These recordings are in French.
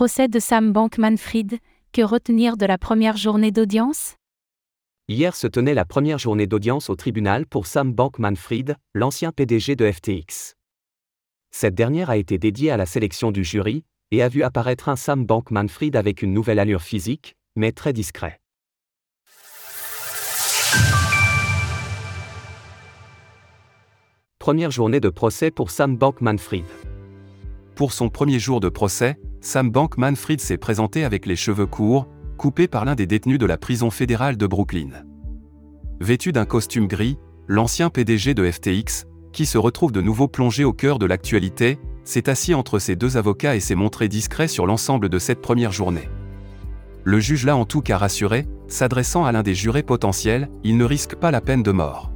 Procès de Sam Bankman-Fried, que retenir de la première journée d'audience? Hier se tenait la première journée d'audience au tribunal pour Sam Bankman-Fried, l'ancien PDG de FTX. Cette dernière a été dédiée à la sélection du jury et a vu apparaître un Sam Bankman-Fried avec une nouvelle allure physique, mais très discret. Première journée de procès pour Sam Bankman-Fried. Pour son premier jour de procès, Sam Bankman-Fried s'est présenté avec les cheveux courts, coupés par l'un des détenus de la prison fédérale de Brooklyn. Vêtu d'un costume gris, l'ancien PDG de FTX, qui se retrouve de nouveau plongé au cœur de l'actualité, s'est assis entre ses deux avocats et s'est montré discret sur l'ensemble de cette première journée. Le juge l'a en tout cas rassuré, s'adressant à l'un des jurés potentiels, il ne risque pas la peine de mort.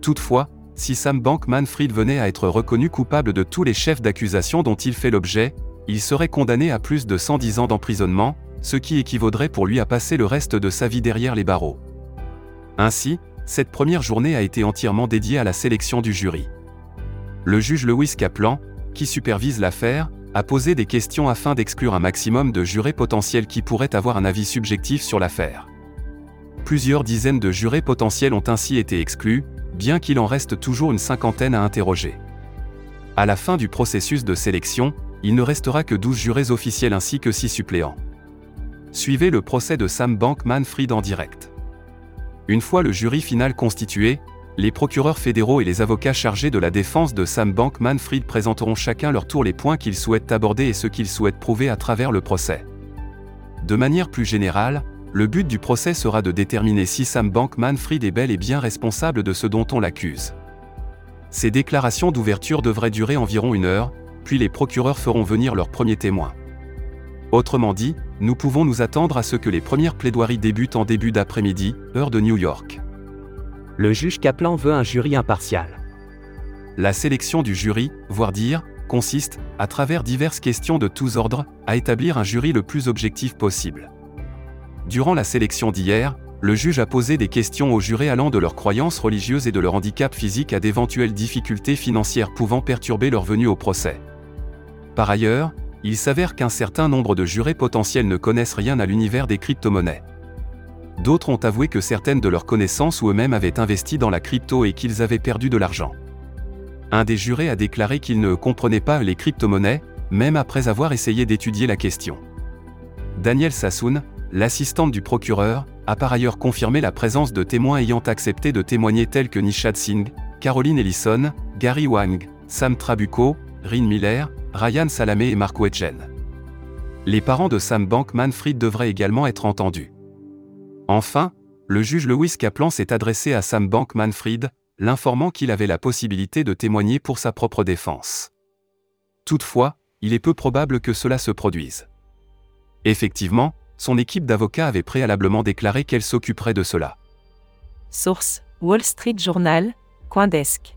Toutefois, si Sam Bankman-Fried venait à être reconnu coupable de tous les chefs d'accusation dont il fait l'objet, il serait condamné à plus de 110 ans d'emprisonnement, ce qui équivaudrait pour lui à passer le reste de sa vie derrière les barreaux. Ainsi, cette première journée a été entièrement dédiée à la sélection du jury. Le juge Lewis Kaplan, qui supervise l'affaire, a posé des questions afin d'exclure un maximum de jurés potentiels qui pourraient avoir un avis subjectif sur l'affaire. Plusieurs dizaines de jurés potentiels ont ainsi été exclus, bien qu'il en reste toujours une cinquantaine à interroger. À la fin du processus de sélection, il ne restera que 12 jurés officiels ainsi que 6 suppléants. Suivez le procès de Sam Bankman-Fried en direct. Une fois le jury final constitué, les procureurs fédéraux et les avocats chargés de la défense de Sam Bankman-Fried présenteront chacun leur tour les points qu'ils souhaitent aborder et ce qu'ils souhaitent prouver à travers le procès. De manière plus générale, le but du procès sera de déterminer si Sam Bankman-Fried est bel et bien responsable de ce dont on l'accuse. Ces déclarations d'ouverture devraient durer environ une heure, puis les procureurs feront venir leurs premiers témoins. Autrement dit, nous pouvons nous attendre à ce que les premières plaidoiries débutent en début d'après-midi, heure de New York. Le juge Kaplan veut un jury impartial. La sélection du jury, voire dire, consiste, à travers diverses questions de tous ordres, à établir un jury le plus objectif possible. Durant la sélection d'hier, le juge a posé des questions aux jurés allant de leurs croyances religieuses et de leur handicap physique à d'éventuelles difficultés financières pouvant perturber leur venue au procès. Par ailleurs, il s'avère qu'un certain nombre de jurés potentiels ne connaissent rien à l'univers des crypto-monnaies. D'autres ont avoué que certaines de leurs connaissances ou eux-mêmes avaient investi dans la crypto et qu'ils avaient perdu de l'argent. Un des jurés a déclaré qu'il ne comprenait pas les crypto-monnaies, même après avoir essayé d'étudier la question. Daniel Sassoon, l'assistante du procureur, a par ailleurs confirmé la présence de témoins ayant accepté de témoigner tels que Nishad Singh, Caroline Ellison, Gary Wang, Sam Trabucco, Rin Miller, Ryan Salamé et Mark Wetchen. Les parents de Sam Bankman-Fried devraient également être entendus. Enfin, le juge Lewis Kaplan s'est adressé à Sam Bankman-Fried, l'informant qu'il avait la possibilité de témoigner pour sa propre défense. Toutefois, il est peu probable que cela se produise. Effectivement, son équipe d'avocats avait préalablement déclaré qu'elle s'occuperait de cela. Source Wall Street Journal, Coindesk.